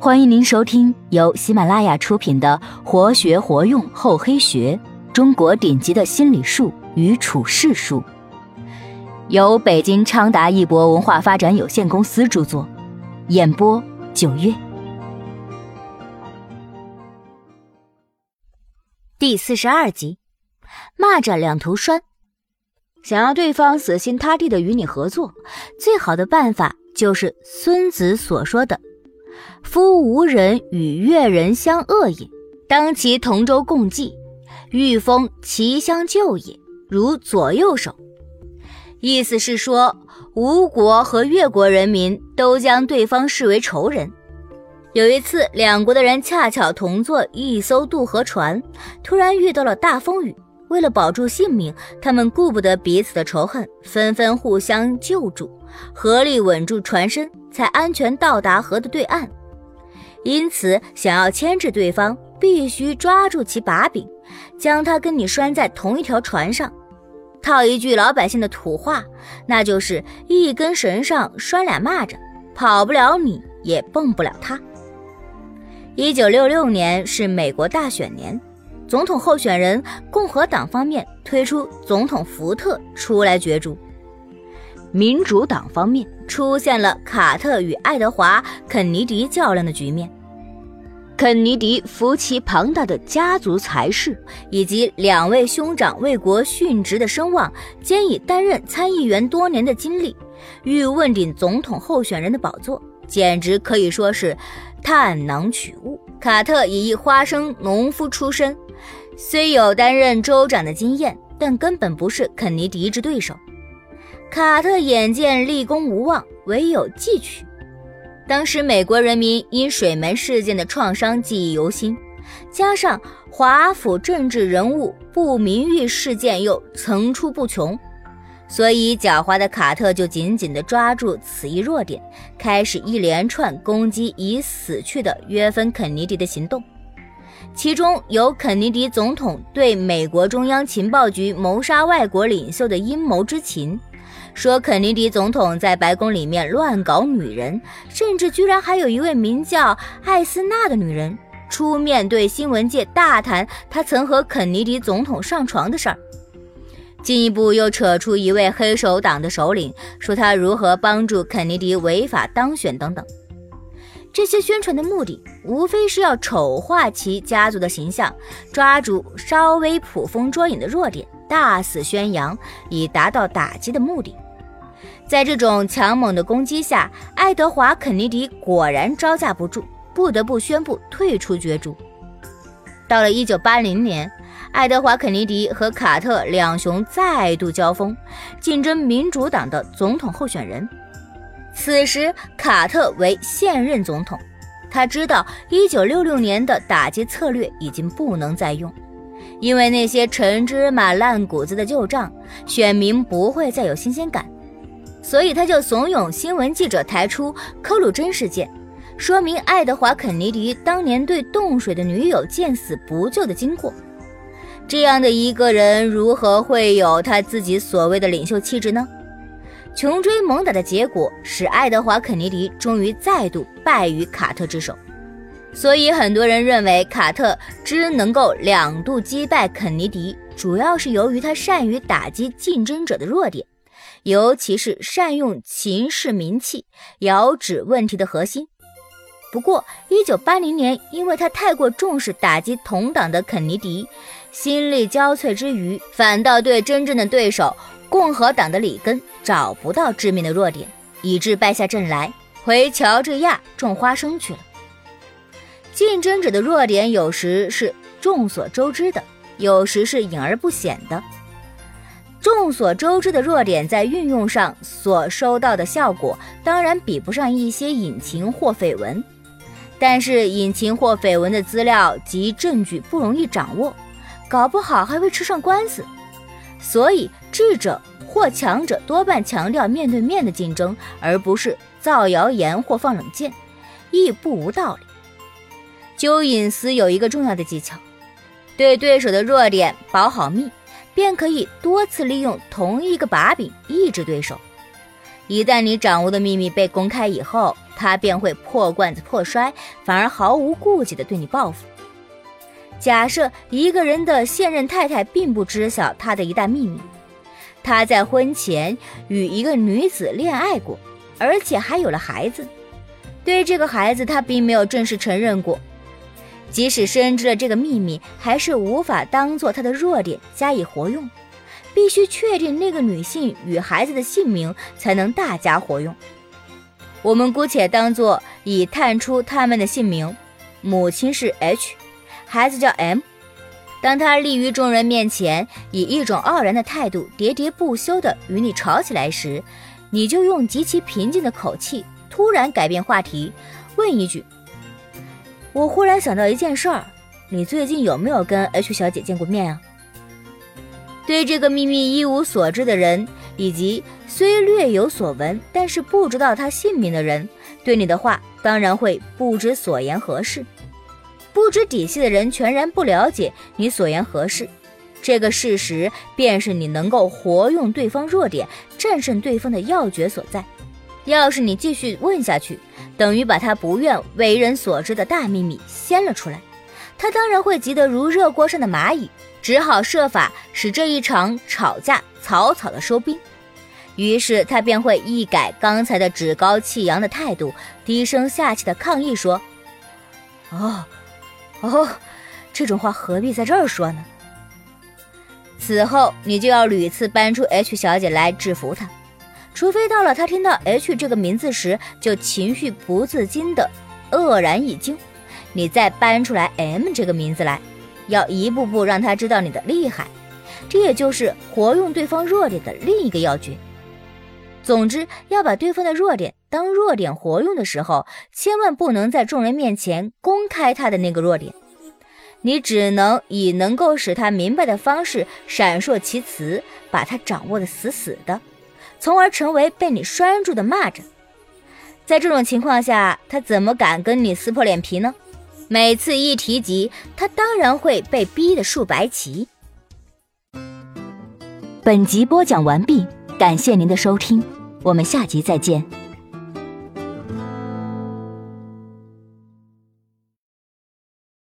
欢迎您收听由喜马拉雅出品的《活学活用厚黑学：中国顶级的心理术与处世术》，由北京昌达一博文化发展有限公司著作，演播九月。第四十二集，蚂蚱两头拴。想要对方死心塌地的与你合作，最好的办法就是孙子所说的。夫无人与越人相恶也，当其同舟共济，欲封其相救也，如左右手。意思是说，吴国和越国人民都将对方视为仇人。有一次，两国的人恰巧同坐一艘渡河船，突然遇到了大风雨。为了保住性命，他们顾不得彼此的仇恨，纷纷互相救助，合力稳住船身，才安全到达河的对岸。因此，想要牵制对方，必须抓住其把柄，将他跟你拴在同一条船上。套一句老百姓的土话，那就是一根绳上拴俩蚂蚱，跑不了你，也蹦不了他。一九六六年是美国大选年，总统候选人共和党方面推出总统福特出来角逐，民主党方面。出现了卡特与爱德华·肯尼迪较量的局面。肯尼迪扶其庞大的家族财势以及两位兄长为国殉职的声望，兼以担任参议员多年的经历，欲问鼎总统候选人的宝座，简直可以说是探囊取物。卡特以一花生农夫出身，虽有担任州长的经验，但根本不是肯尼迪之对手。卡特眼见立功无望，唯有继取。当时美国人民因水门事件的创伤记忆犹新，加上华府政治人物不名誉事件又层出不穷，所以狡猾的卡特就紧紧地抓住此一弱点，开始一连串攻击已死去的约芬·肯尼迪的行动。其中有肯尼迪总统对美国中央情报局谋杀外国领袖的阴谋之情。说肯尼迪总统在白宫里面乱搞女人，甚至居然还有一位名叫艾斯娜的女人出面对新闻界大谈他曾和肯尼迪总统上床的事儿。进一步又扯出一位黑手党的首领，说他如何帮助肯尼迪违法当选等等。这些宣传的目的，无非是要丑化其家族的形象，抓住稍微捕风捉影的弱点，大肆宣扬，以达到打击的目的。在这种强猛的攻击下，爱德华·肯尼迪果然招架不住，不得不宣布退出角逐。到了1980年，爱德华·肯尼迪和卡特两雄再度交锋，竞争民主党的总统候选人。此时，卡特为现任总统，他知道1966年的打击策略已经不能再用，因为那些陈芝麻烂谷子的旧账，选民不会再有新鲜感。所以他就怂恿新闻记者抬出科鲁珍事件，说明爱德华·肯尼迪当年对冻水的女友见死不救的经过。这样的一个人，如何会有他自己所谓的领袖气质呢？穷追猛打的结果，使爱德华·肯尼迪终于再度败于卡特之手。所以很多人认为，卡特之能够两度击败肯尼迪，主要是由于他善于打击竞争者的弱点。尤其是善用情势名气，遥指问题的核心。不过，一九八零年，因为他太过重视打击同党的肯尼迪，心力交瘁之余，反倒对真正的对手共和党的里根找不到致命的弱点，以致败下阵来，回乔治亚种花生去了。竞争者的弱点有时是众所周知的，有时是隐而不显的。众所周知的弱点，在运用上所收到的效果，当然比不上一些隐情或绯闻。但是隐情或绯闻的资料及证据不容易掌握，搞不好还会吃上官司。所以智者或强者多半强调面对面的竞争，而不是造谣言或放冷箭，亦不无道理。揪隐私有一个重要的技巧，对对手的弱点保好密。便可以多次利用同一个把柄抑制对手。一旦你掌握的秘密被公开以后，他便会破罐子破摔，反而毫无顾忌地对你报复。假设一个人的现任太太并不知晓他的一大秘密，他在婚前与一个女子恋爱过，而且还有了孩子。对这个孩子，他并没有正式承认过。即使深知了这个秘密，还是无法当做他的弱点加以活用。必须确定那个女性与孩子的姓名，才能大加活用。我们姑且当做已探出他们的姓名，母亲是 H。孩子叫 M，当他立于众人面前，以一种傲然的态度，喋喋不休地与你吵起来时，你就用极其平静的口气，突然改变话题，问一句：“我忽然想到一件事儿，你最近有没有跟 H 小姐见过面啊？”对这个秘密一无所知的人，以及虽略有所闻，但是不知道他姓名的人，对你的话当然会不知所言何事。不知底细的人全然不了解你所言何事，这个事实便是你能够活用对方弱点、战胜对方的要诀所在。要是你继续问下去，等于把他不愿为人所知的大秘密掀了出来，他当然会急得如热锅上的蚂蚁，只好设法使这一场吵架草草的收兵。于是他便会一改刚才的趾高气扬的态度，低声下气的抗议说：“哦。”哦，这种话何必在这儿说呢？此后你就要屡次搬出 H 小姐来制服她，除非到了她听到 H 这个名字时就情绪不自禁的愕然一惊，你再搬出来 M 这个名字来，要一步步让她知道你的厉害。这也就是活用对方弱点的另一个要诀。总之，要把对方的弱点当弱点活用的时候，千万不能在众人面前公开他的那个弱点。你只能以能够使他明白的方式闪烁其词，把他掌握的死死的，从而成为被你拴住的蚂蚱。在这种情况下，他怎么敢跟你撕破脸皮呢？每次一提及，他当然会被逼得竖白旗。本集播讲完毕。感谢您的收听，我们下集再见。